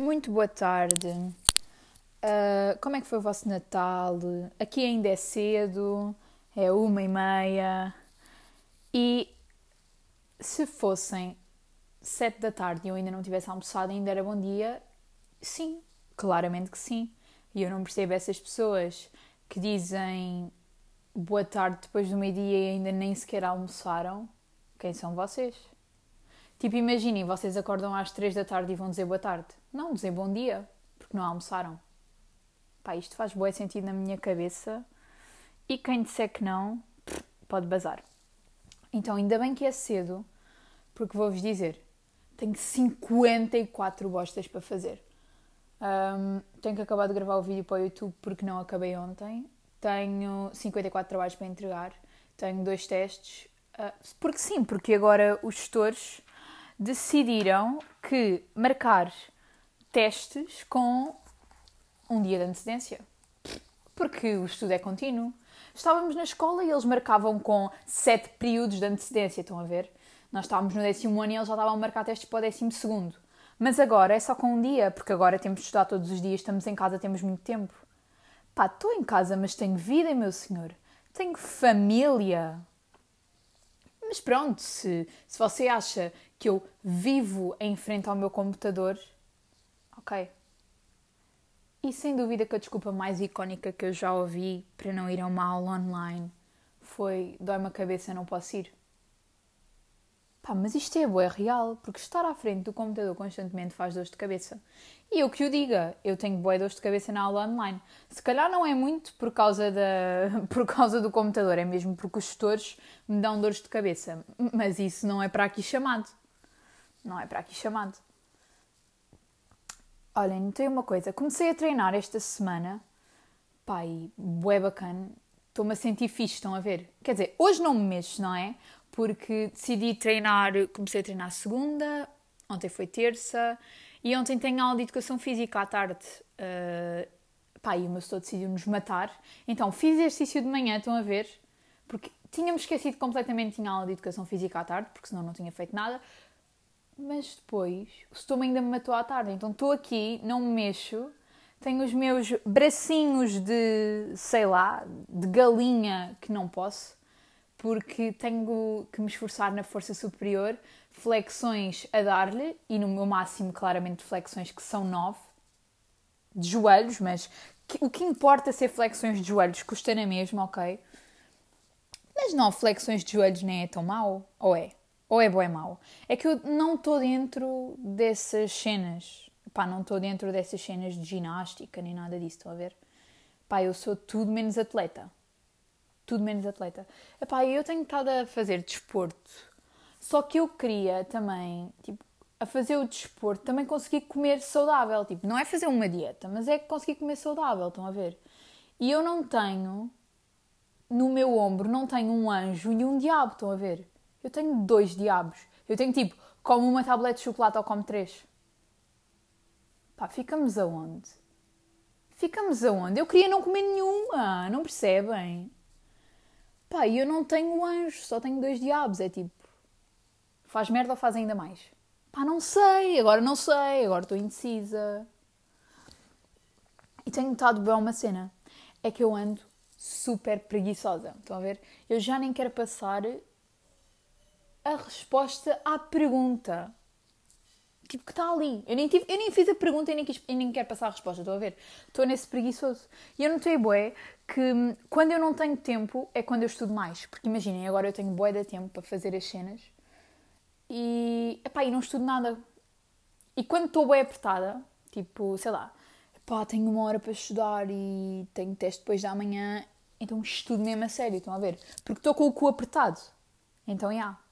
Muito boa tarde. Uh, como é que foi o vosso Natal? Aqui ainda é cedo, é uma e meia. E se fossem sete da tarde e eu ainda não tivesse almoçado, ainda era bom dia? Sim, claramente que sim. E eu não percebo essas pessoas que dizem boa tarde depois do meio-dia e ainda nem sequer almoçaram. Quem são vocês? Tipo, imaginem, vocês acordam às três da tarde e vão dizer boa tarde. Não, dizer bom dia, porque não almoçaram. Pá, isto faz bom sentido na minha cabeça. E quem disser que não, pode bazar. Então, ainda bem que é cedo, porque vou-vos dizer, tenho 54 bostas para fazer. Um, tenho que acabar de gravar o vídeo para o YouTube porque não acabei ontem. Tenho 54 trabalhos para entregar. Tenho dois testes. Uh, porque sim, porque agora os gestores decidiram que marcar testes com um dia de antecedência. Porque o estudo é contínuo. Estávamos na escola e eles marcavam com sete períodos de antecedência, estão a ver? Nós estávamos no décimo ano e eles já estavam a marcar testes para o décimo segundo. Mas agora é só com um dia, porque agora temos de estudar todos os dias, estamos em casa, temos muito tempo. Pá, estou em casa, mas tenho vida, meu senhor. Tenho família. Mas pronto, se, se você acha que eu vivo em frente ao meu computador, ok. E sem dúvida que a desculpa mais icónica que eu já ouvi para não ir a uma aula online foi dói-me a cabeça, não posso ir. Pá, mas isto é boa, real, porque estar à frente do computador constantemente faz dores de cabeça. E eu que o diga, eu tenho boa dores de cabeça na aula online. Se calhar não é muito por causa, da, por causa do computador, é mesmo porque os gestores me dão dores de cabeça. Mas isso não é para aqui chamado. Não é para aqui chamado. Olhem, notei uma coisa. Comecei a treinar esta semana. Pai, bué bacana. Estou-me a sentir fixe, estão a ver? Quer dizer, hoje não me mexo, não é? porque decidi treinar, comecei a treinar segunda, ontem foi terça e ontem tenho aula de educação física à tarde. Uh, pá, e o meu setor decidiu nos matar. Então fiz exercício de manhã, estão a ver? Porque tínhamos esquecido completamente tinha aula de educação física à tarde, porque senão não tinha feito nada. Mas depois o estômago ainda me matou à tarde. Então estou aqui, não me mexo, tenho os meus bracinhos de, sei lá, de galinha que não posso porque tenho que me esforçar na força superior, flexões a dar-lhe, e no meu máximo, claramente, flexões que são nove, de joelhos, mas o que importa ser flexões de joelhos custa na mesma, ok? Mas nove flexões de joelhos nem é tão mau, ou é? Ou é bom é mau? É que eu não estou dentro dessas cenas. Pá, não estou dentro dessas cenas de ginástica nem nada disso, estão a ver? Pá, eu sou tudo menos atleta tudo menos atleta. Epá, eu tenho estado a fazer desporto, só que eu queria também, tipo, a fazer o desporto, também conseguir comer saudável. Tipo, não é fazer uma dieta, mas é conseguir comer saudável, estão a ver? E eu não tenho, no meu ombro, não tenho um anjo e um diabo, estão a ver? Eu tenho dois diabos. Eu tenho tipo, como uma tablete de chocolate ou como três. Pá, ficamos aonde? Ficamos aonde? Eu queria não comer nenhuma, não percebem? Pá, eu não tenho anjo, só tenho dois diabos. É tipo, faz merda ou faz ainda mais? Pá, não sei, agora não sei, agora estou indecisa. E tenho notado bem uma cena, é que eu ando super preguiçosa. Estão a ver? Eu já nem quero passar a resposta à pergunta tipo, que está ali. Eu nem, tive, eu nem fiz a pergunta e nem, quis, e nem quero passar a resposta, estou a ver? Estou nesse preguiçoso. E eu notei, bué, que hum, quando eu não tenho tempo é quando eu estudo mais. Porque imaginem, agora eu tenho bué de tempo para fazer as cenas e, epá, e não estudo nada. E quando estou bué apertada, tipo, sei lá, epá, tenho uma hora para estudar e tenho teste depois da manhã, então estudo mesmo a sério, estão a ver? Porque estou com o cu apertado. Então, já. Yeah.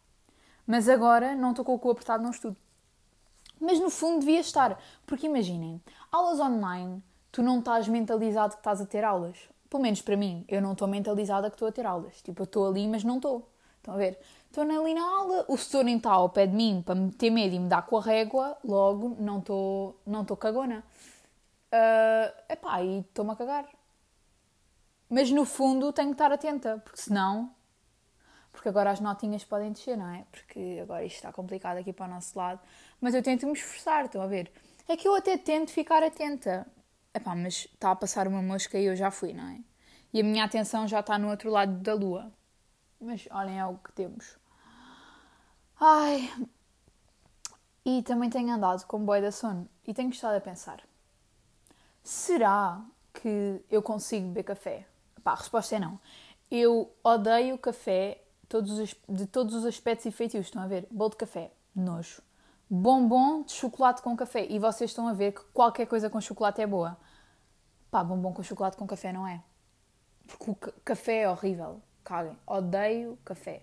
Mas agora não estou com o cu apertado, não estudo. Mas no fundo devia estar. Porque imaginem, aulas online, tu não estás mentalizado que estás a ter aulas. Pelo menos para mim, eu não estou mentalizada que estou a ter aulas. Tipo, eu estou ali, mas não estou. Estão a ver? Estou ali na aula, o setor nem está ao pé de mim para me ter medo e me dar com a régua, logo não estou não estou cagona. Uh, epá, e estou-me a cagar. Mas no fundo tenho que estar atenta, porque senão. Porque agora as notinhas podem descer, não é? Porque agora isto está complicado aqui para o nosso lado mas eu tento me esforçar, estão a ver? É que eu até tento ficar atenta. Epá, mas está a passar uma mosca e eu já fui, não é? E a minha atenção já está no outro lado da lua. Mas olhem, é o que temos. Ai. E também tenho andado com boi da sono e tenho estado a pensar: será que eu consigo beber café? Pá, a resposta é não. Eu odeio café todos os, de todos os aspectos e feitios. Estão a ver? Bolo de café, nojo. Bombom de chocolate com café. E vocês estão a ver que qualquer coisa com chocolate é boa. Pá, bombom com chocolate com café não é. Porque o café é horrível. Caguem. Odeio café.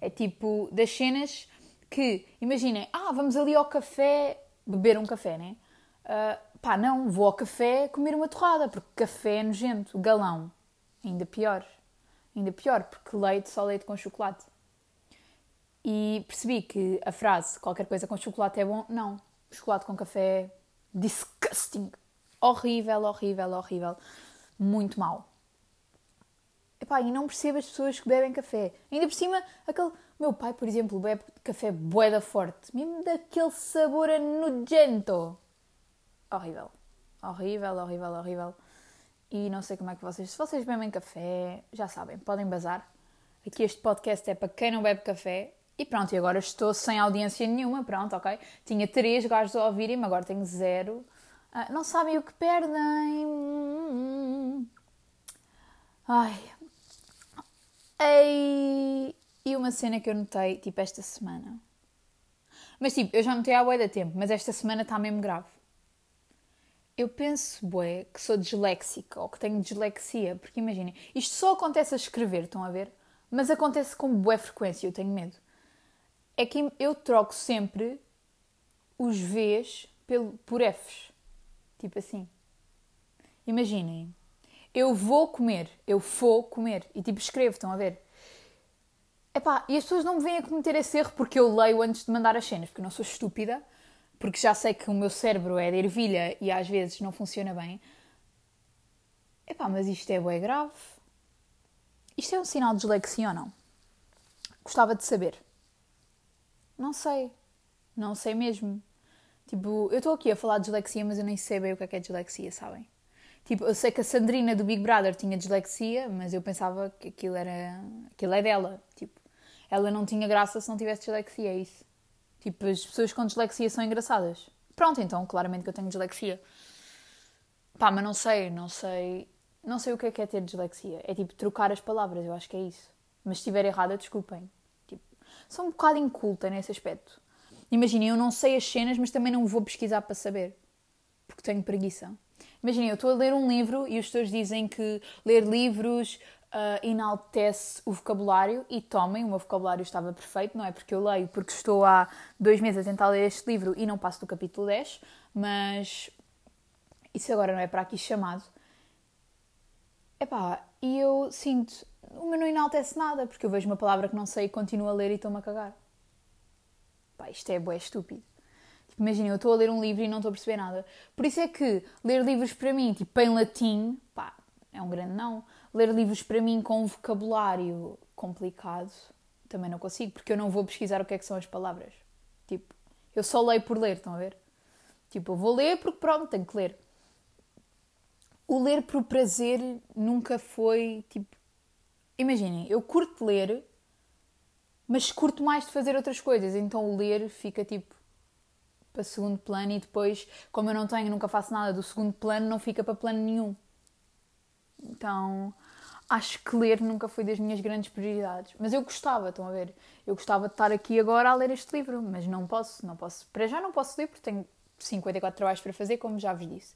É tipo das cenas que, imaginem, ah, vamos ali ao café beber um café, né? Uh, pá, não, vou ao café comer uma torrada, porque café é nojento. Galão. Ainda pior. Ainda pior, porque leite, só leite com chocolate. E percebi que a frase qualquer coisa com chocolate é bom, não. Chocolate com café é disgusting. Horrível, horrível, horrível. Muito mal. Epá, e não percebo as pessoas que bebem café. Ainda por cima, aquele. Meu pai, por exemplo, bebe café boeda forte. Mesmo daquele sabor nojento. Horrível. Horrível, horrível, horrível. E não sei como é que vocês. Se vocês bebem café, já sabem, podem bazar. Aqui este podcast é para quem não bebe café. E pronto, e agora estou sem audiência nenhuma, pronto, ok? Tinha três gajos a ouvirem-me, agora tenho zero. Ah, não sabem o que perdem. Ai. Ei. E uma cena que eu notei, tipo, esta semana. Mas, tipo, eu já notei há bué da tempo, mas esta semana está mesmo grave. Eu penso, bué, que sou disléxica ou que tenho dislexia, porque imaginem, isto só acontece a escrever, estão a ver? Mas acontece com bué frequência, eu tenho medo. É que eu troco sempre os Vs pelo, por Fs. Tipo assim. Imaginem, eu vou comer, eu vou comer, e tipo escrevo, estão a ver? Epá, e as pessoas não me vêm a cometer esse erro porque eu leio antes de mandar as cenas, porque eu não sou estúpida porque já sei que o meu cérebro é de ervilha e às vezes não funciona bem. Epá, mas isto é bem grave. Isto é um sinal de dislexia ou não? Gostava de saber. Não sei. Não sei mesmo. Tipo, eu estou aqui a falar de dislexia, mas eu nem sei bem o que é, que é dislexia, sabem? Tipo, eu sei que a Sandrina do Big Brother tinha dislexia, mas eu pensava que aquilo era. aquilo é dela. Tipo, ela não tinha graça se não tivesse dislexia, é isso. Tipo, as pessoas com dislexia são engraçadas. Pronto, então, claramente que eu tenho dislexia. Pá, mas não sei, não sei. Não sei o que é que é ter dislexia. É tipo trocar as palavras, eu acho que é isso. Mas se estiver errada, desculpem. Tipo, sou um bocado inculta nesse aspecto. Imaginem, eu não sei as cenas, mas também não vou pesquisar para saber. Porque tenho preguiça. Imaginem, eu estou a ler um livro e os tutores dizem que ler livros uh, enaltece o vocabulário e tomem, o meu vocabulário estava perfeito, não é porque eu leio, porque estou há dois meses a tentar ler este livro e não passo do capítulo 10, mas isso agora não é para aqui chamado. Epá, e eu sinto, o meu não enaltece nada, porque eu vejo uma palavra que não sei e continuo a ler e estou-me a cagar. Pá, isto é bué estúpido. Tipo, imagina, eu estou a ler um livro e não estou a perceber nada. Por isso é que ler livros para mim, tipo, em latim, pá, é um grande não ler livros para mim com um vocabulário complicado também não consigo, porque eu não vou pesquisar o que é que são as palavras. Tipo, eu só leio por ler, estão a ver? Tipo, eu vou ler porque pronto, tenho que ler. O ler por prazer nunca foi tipo. Imaginem, eu curto ler, mas curto mais de fazer outras coisas, então o ler fica tipo para segundo plano e depois, como eu não tenho, nunca faço nada do segundo plano, não fica para plano nenhum. Então, acho que ler nunca foi das minhas grandes prioridades. Mas eu gostava, estão a ver? Eu gostava de estar aqui agora a ler este livro, mas não posso, não posso. Para já não posso ler porque tenho 54 trabalhos para fazer, como já vos disse.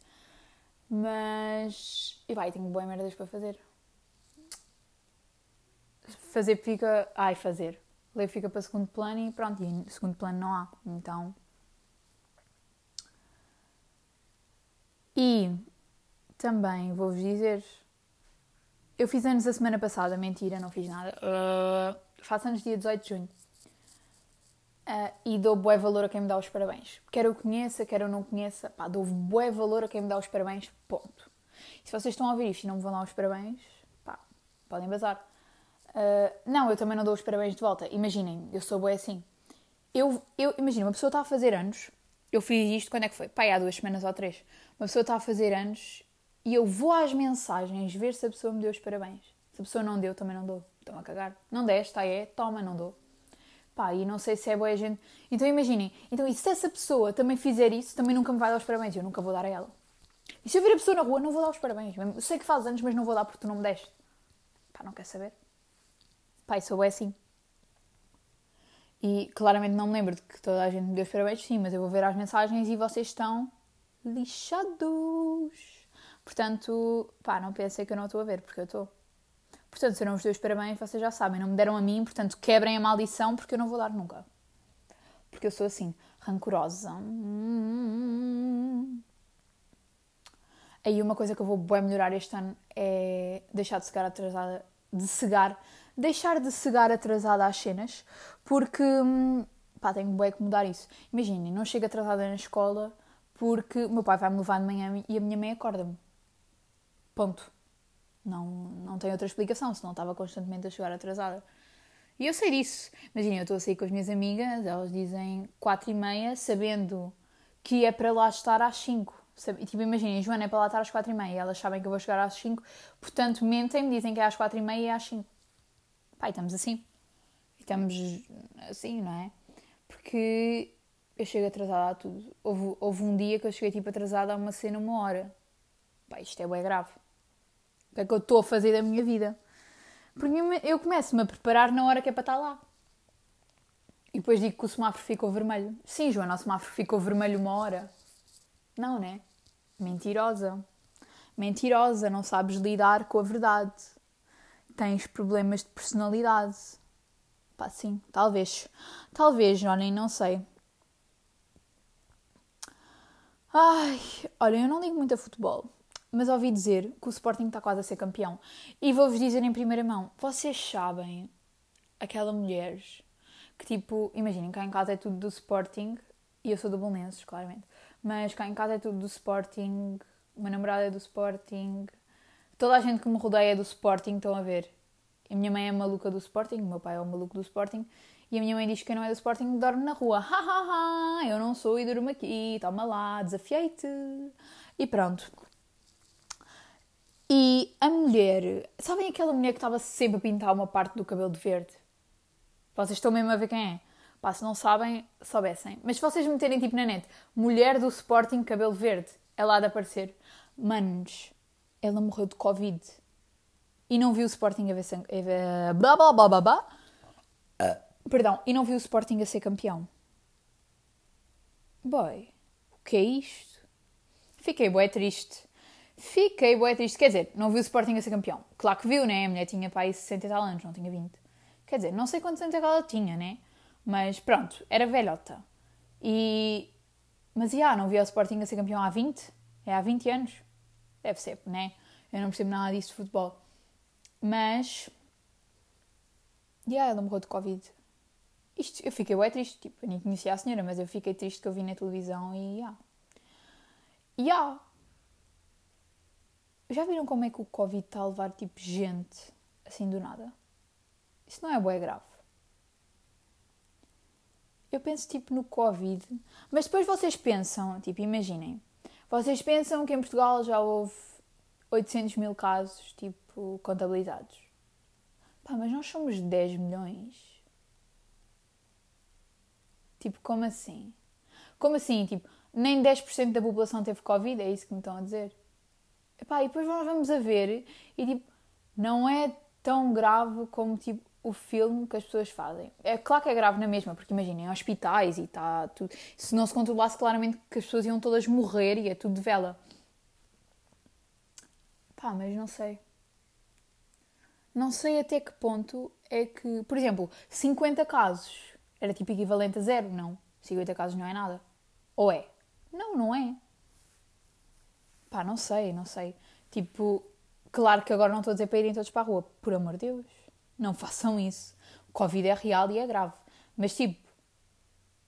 Mas. E vai, tenho boas merdas para fazer. Fazer fica. Ai, fazer. Ler fica para segundo plano e pronto, e segundo plano não há. Então. E também vou-vos dizer eu fiz anos a semana passada, mentira, não fiz nada. Uh, faço anos dia 18 de junho. Uh, e dou bué valor a quem me dá os parabéns. Quer eu conheça, quer eu não conheça, pá, dou bué valor a quem me dá os parabéns, ponto. E se vocês estão a ouvir isto e não me vão dar os parabéns, pá, podem bazar. Uh, não, eu também não dou os parabéns de volta. Imaginem, eu sou bué assim. Eu, eu, imagina, uma pessoa está a fazer anos Eu fiz isto quando é que foi? Pai, há duas semanas ou três. Uma pessoa está a fazer anos e eu vou às mensagens ver se a pessoa me deu os parabéns. Se a pessoa não deu, também não dou. Estão a cagar. Não deste, tá é, toma, não dou. Pá, e não sei se é boa a gente. Então imaginem, então, e se essa pessoa também fizer isso, também nunca me vai dar os parabéns. Eu nunca vou dar a ela. E se eu ver a pessoa na rua, não vou dar os parabéns. Eu sei que faz anos, mas não vou dar porque tu não me deste. Pá, não quer saber. Pá, isso é assim. E claramente não me lembro de que toda a gente me deu os parabéns, sim, mas eu vou ver as mensagens e vocês estão lixados. Portanto, pá, não pensei que eu não estou a ver, porque eu estou. Portanto, se eu não vos dei os parabéns, vocês já sabem, não me deram a mim, portanto, quebrem a maldição, porque eu não vou dar nunca. Porque eu sou assim, rancorosa. Aí uma coisa que eu vou bem melhorar este ano é deixar de cegar atrasada, de cegar, deixar de cegar atrasada às cenas, porque hum, pá, tenho bem que mudar isso. Imaginem, não chego atrasada na escola porque o meu pai vai me levar de manhã e a minha mãe acorda-me. Ponto. Não, não tem outra explicação, senão estava constantemente a chegar atrasada. E eu sei disso. Imagina, eu estou a sair com as minhas amigas, elas dizem 4 e meia, sabendo que é para lá estar às 5. Tipo, imaginem, Joana é para lá estar às 4 e meia, elas sabem que eu vou chegar às 5, portanto mentem-me, dizem que é às 4 e meia e às 5. Pai, estamos assim. Estamos assim, não é? Porque eu chego atrasada a tudo. Houve, houve um dia que eu cheguei tipo atrasada a uma cena uma hora. Pai, isto é bem grave. Que é que eu estou a fazer da minha vida? Porque eu começo-me a preparar na hora que é para estar lá. E depois digo que o semáforo ficou vermelho. Sim, Joana, o semáforo ficou vermelho uma hora. Não, né? Mentirosa. Mentirosa, não sabes lidar com a verdade. Tens problemas de personalidade. Pá, sim, talvez. Talvez, Johnny, não sei. Ai, olha, eu não ligo muito a futebol, mas ouvi dizer que o Sporting está quase a ser campeão. E vou-vos dizer em primeira mão: vocês sabem aquela mulher que, tipo, imaginem, cá em casa é tudo do Sporting e eu sou do Bolonenses, claramente. Mas cá em casa é tudo do Sporting, uma namorada é do Sporting, toda a gente que me rodeia é do Sporting, estão a ver. A minha mãe é maluca do Sporting, o meu pai é o maluco do Sporting, e a minha mãe diz que quem não é do Sporting dorme na rua. Ha ha ha, eu não sou e durmo aqui, toma lá, desafiei-te. E pronto. E a mulher, sabem aquela mulher que estava sempre a pintar uma parte do cabelo de verde? Vocês estão mesmo a ver quem é? Pá, se não sabem, soubessem. Mas se vocês meterem tipo na net, mulher do Sporting cabelo verde, é lá de aparecer. Manos, ela morreu de Covid. E não viu o Sporting a ver sangue. Blá blá blá blá blá. Uh. Perdão, e não viu o Sporting a ser campeão. Boy, o que é isto? Fiquei bué triste. Fiquei bué triste. Quer dizer, não viu o Sporting a ser campeão. Claro que viu, né? A mulher tinha para aí 60 e tal anos, não tinha 20. Quer dizer, não sei quantos anos é que ela tinha, né? Mas pronto, era velhota. E... Mas, já, não via o Sporting a ser campeão há 20? É há 20 anos? Deve ser, né? Eu não percebo nada disso de futebol. Mas... Já, ela morreu de Covid. Isto, eu fiquei bem triste. Tipo, eu nem conhecia a senhora, mas eu fiquei triste que eu vi na televisão e. Já. Yeah. Já viram como é que o Covid está a levar, tipo, gente assim do nada? Isso não é bué grave. Eu penso tipo no Covid, mas depois vocês pensam, tipo, imaginem, vocês pensam que em Portugal já houve 800 mil casos, tipo, contabilizados. Pá, mas nós somos 10 milhões. Tipo, como assim? Como assim? Tipo, nem 10% da população teve Covid? É isso que me estão a dizer? Epá, e depois nós vamos a ver e tipo, não é tão grave como tipo o filme que as pessoas fazem. É claro que é grave na mesma, porque imaginem, hospitais e está tudo. Se não se controlasse, claramente que as pessoas iam todas morrer e é tudo de vela. Pá, mas não sei. Não sei até que ponto é que. Por exemplo, 50 casos era tipo equivalente a zero, não. 50 casos não é nada. Ou é? Não, não é. Pá, não sei, não sei. Tipo, claro que agora não estou a dizer para irem todos para a rua, por amor de Deus não façam isso. O Covid é real e é grave. Mas tipo,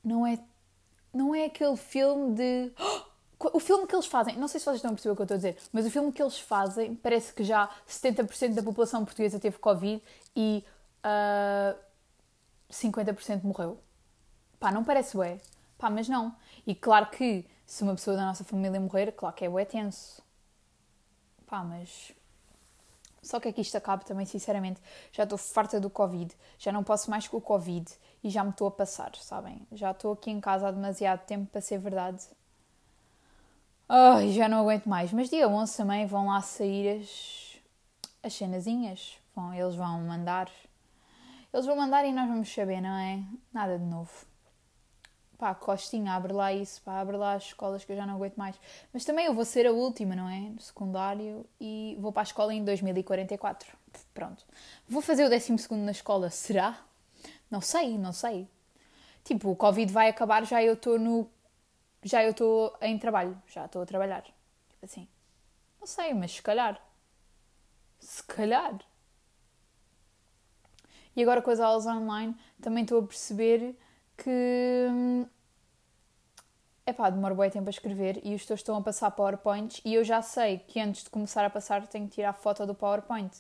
não é, não é aquele filme de. O filme que eles fazem, não sei se vocês estão a perceber o que eu estou a dizer, mas o filme que eles fazem parece que já 70% da população portuguesa teve Covid e uh, ah, 50% morreu. Pá, não parece ué. Pá, mas não. E claro que se uma pessoa da nossa família morrer, claro que é bué tenso. Pá, mas só que aqui isto acabe também, sinceramente. Já estou farta do Covid, já não posso mais com o Covid e já me estou a passar, sabem? Já estou aqui em casa há demasiado tempo para ser verdade. Ai, já não aguento mais. Mas dia 11 também vão lá sair as, as cenazinhas. Vão, eles vão mandar. Eles vão mandar e nós vamos saber, não é? Nada de novo pá, Costinha, abre lá isso, pá, abre lá as escolas que eu já não aguento mais. Mas também eu vou ser a última, não é? No secundário e vou para a escola em 2044. Pronto. Vou fazer o 12 na escola, será? Não sei, não sei. Tipo, o Covid vai acabar, já eu estou no. Já eu estou em trabalho, já estou a trabalhar. Tipo assim. Não sei, mas se calhar. Se calhar. E agora com as aulas online também estou a perceber que epá, demoro bem tempo a escrever e os teus estão a passar PowerPoints e eu já sei que antes de começar a passar tenho que tirar foto do PowerPoint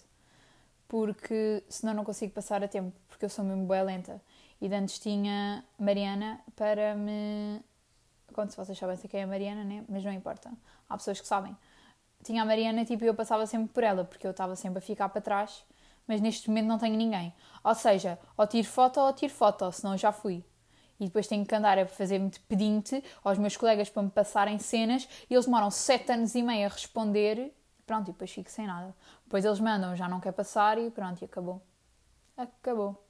porque senão não consigo passar a tempo porque eu sou mesmo boa lenta. E de antes tinha Mariana para me quando se vocês sabem sei quem é a Mariana né? mas não importa, há pessoas que sabem. Tinha a Mariana tipo, e eu passava sempre por ela porque eu estava sempre a ficar para trás mas neste momento não tenho ninguém. Ou seja, ou tiro foto ou tiro foto, senão já fui e depois tenho que andar a fazer-me de pedinte aos meus colegas para me passarem cenas e eles demoram sete anos e meio a responder pronto, e depois fico sem nada. Depois eles mandam, já não quer passar e pronto, e acabou. Acabou.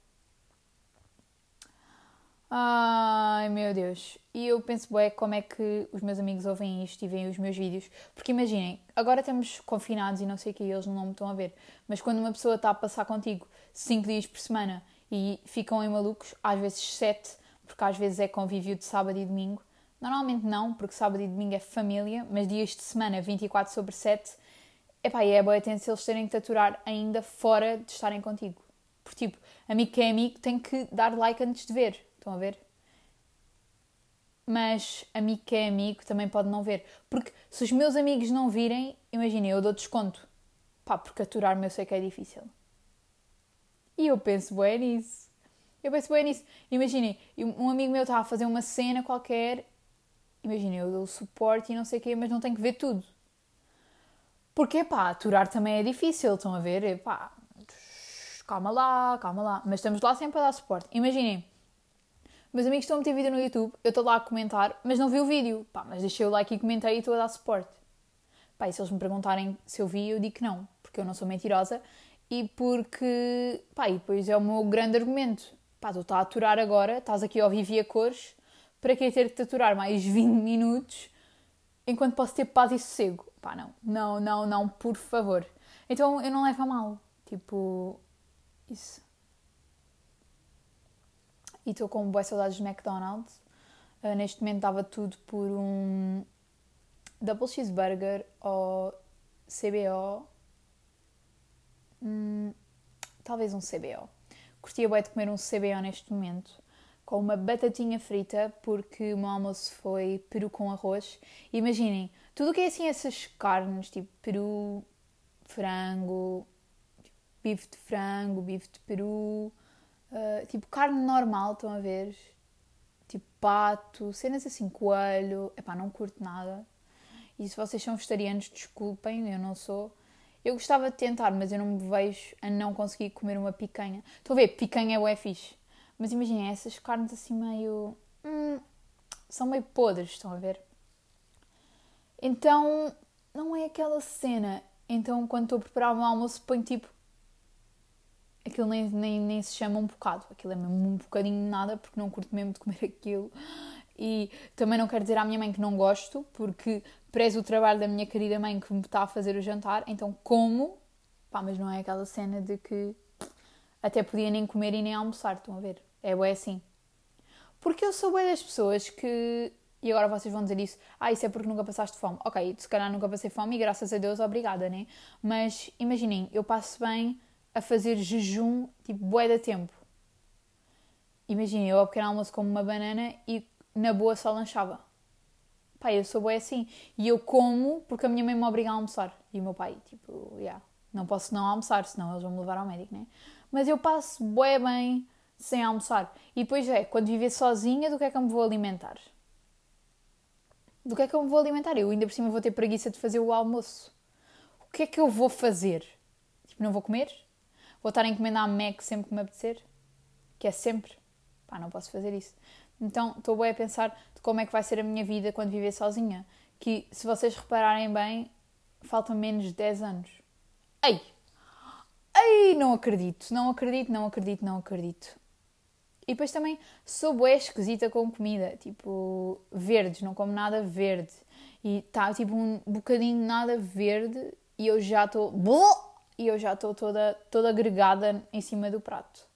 Ai meu Deus. E eu penso, bué, como é que os meus amigos ouvem isto e veem os meus vídeos. Porque imaginem, agora estamos confinados e não sei o que, eles não me estão a ver. Mas quando uma pessoa está a passar contigo 5 dias por semana e ficam em malucos, às vezes 7, porque às vezes é convívio de sábado e domingo. Normalmente não, porque sábado e domingo é família, mas dias de semana, 24 sobre 7, epá, é boa se eles terem que te aturar ainda fora de estarem contigo. Porque, tipo, amigo que é amigo tem que dar like antes de ver. Estão a ver? Mas amigo que é amigo também pode não ver. Porque se os meus amigos não virem, imaginem, eu dou desconto. Pá, porque aturar-me eu sei que é difícil. E eu penso bem nisso. Eu penso bem nisso. Imaginem, um amigo meu está a fazer uma cena qualquer. Imaginem, eu dou suporte e não sei o quê, mas não tenho que ver tudo. Porque, pá, aturar também é difícil, estão a ver? Pá, calma lá, calma lá. Mas estamos lá sempre a dar suporte. Imaginem, meus amigos estão a meter vídeo no YouTube, eu estou lá a comentar, mas não vi o vídeo. Pá, mas deixei o like e comentei e estou a dar suporte. Pá, e se eles me perguntarem se eu vi, eu digo que não, porque eu não sou mentirosa e porque, pá, e depois é o meu grande argumento pá, tu estás a aturar agora, estás aqui ao vivo e a cores, para que ter que te aturar mais 20 minutos enquanto posso ter paz e sossego? Pá, não, não, não, não, por favor. Então eu não levo a mal, tipo, isso. E estou com boas saudades de McDonald's. Uh, neste momento dava tudo por um Double Cheeseburger ou CBO. Hum, talvez um CBO curtia bem de comer um CBO neste momento, com uma batatinha frita, porque o meu almoço foi peru com arroz. Imaginem, tudo que é assim, essas carnes, tipo peru, frango, tipo, bife de frango, bife de peru, uh, tipo carne normal, estão a ver? Tipo pato, cenas assim, coelho. Epá, não curto nada. E se vocês são vegetarianos, desculpem, eu não sou. Eu gostava de tentar, mas eu não me vejo a não conseguir comer uma picanha. Estão a ver, picanha é o fixe. Mas imaginem, essas carnes assim meio. Hum, são meio podres, estão a ver? Então, não é aquela cena. Então, quando estou a preparar meu almoço, ponho tipo. Aquilo nem, nem, nem se chama um bocado. Aquilo é mesmo um bocadinho de nada, porque não curto mesmo de comer aquilo. E também não quero dizer à minha mãe que não gosto, porque prezo o trabalho da minha querida mãe que me está a fazer o jantar, então como, pá, mas não é aquela cena de que até podia nem comer e nem almoçar, estão a ver? É bem assim. Porque eu sou bem das pessoas que. E agora vocês vão dizer isso, ah, isso é porque nunca passaste fome. Ok, se calhar nunca passei fome e graças a Deus, obrigada, né? Mas imaginem, eu passo bem a fazer jejum, tipo, bué da tempo. Imaginem, eu ao pequeno almoço como uma banana e na boa só lanchava Pai, eu sou bem assim. E eu como porque a minha mãe me obriga a almoçar. E o meu pai, tipo, yeah, não posso não almoçar, senão eles vão me levar ao médico, né? Mas eu passo bué bem sem almoçar. E depois é, quando viver sozinha, do que é que eu me vou alimentar? Do que é que eu me vou alimentar? Eu ainda por cima vou ter preguiça de fazer o almoço. O que é que eu vou fazer? Tipo, não vou comer? Vou estar a encomendar a Mac sempre que me apetecer? Que é sempre? Pá, não posso fazer isso. Então, estou bem a pensar de como é que vai ser a minha vida quando viver sozinha. Que, se vocês repararem bem, faltam menos de 10 anos. Ei! Ei, não acredito, não acredito, não acredito, não acredito. E depois também sou bué esquisita com comida, tipo verdes, não como nada verde. E está tipo um bocadinho nada verde e eu já estou. E eu já estou toda, toda agregada em cima do prato.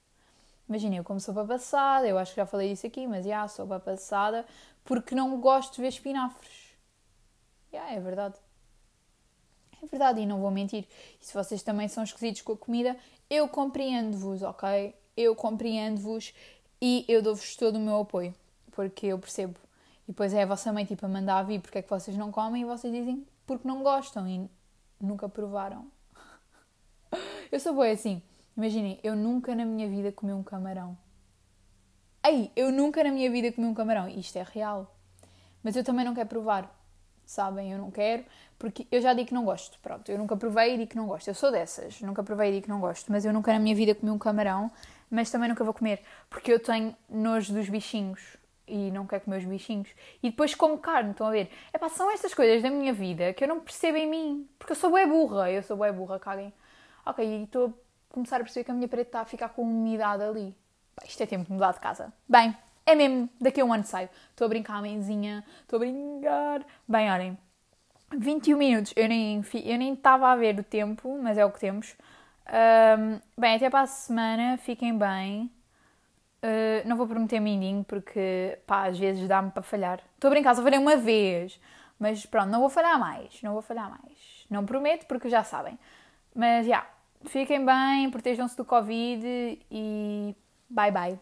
Imaginem, eu como sopa passada, eu acho que já falei isso aqui, mas já, yeah, sopa passada, porque não gosto de ver espinafres. Já, yeah, é verdade. É verdade, e não vou mentir. E se vocês também são esquisitos com a comida, eu compreendo-vos, ok? Eu compreendo-vos e eu dou-vos todo o meu apoio, porque eu percebo. E depois é a vossa mãe tipo a mandar vir porque é que vocês não comem e vocês dizem porque não gostam e nunca provaram. eu sou boa assim. Imaginem, eu nunca na minha vida comi um camarão. Ei, eu nunca na minha vida comi um camarão. Isto é real. Mas eu também não quero provar. Sabem? Eu não quero, porque eu já digo que não gosto. Pronto, eu nunca provei e digo que não gosto. Eu sou dessas. Nunca provei e digo que não gosto. Mas eu nunca na minha vida comi um camarão mas também nunca vou comer, porque eu tenho nojo dos bichinhos e não quero comer os bichinhos. E depois como carne, estão a ver? É pá, são estas coisas da minha vida que eu não percebo em mim, porque eu sou bué burra, eu sou bué burra, caguem. Ok, e estou começar a perceber que a minha parede está a ficar com umidade ali. Pá, isto é tempo de mudar de casa. Bem, é mesmo, daqui a um ano saio. Estou a brincar, mãezinha, estou a brincar. Bem, olhem, 21 minutos, eu nem eu nem estava a ver o tempo, mas é o que temos. Um, bem, até para a semana, fiquem bem. Uh, não vou prometer mindinho porque, pá, às vezes dá-me para falhar. Estou a brincar, só falei uma vez. Mas pronto, não vou falhar mais. Não vou falhar mais. Não prometo porque já sabem. Mas já, yeah, fiquem bem, protejam-se do Covid e bye bye.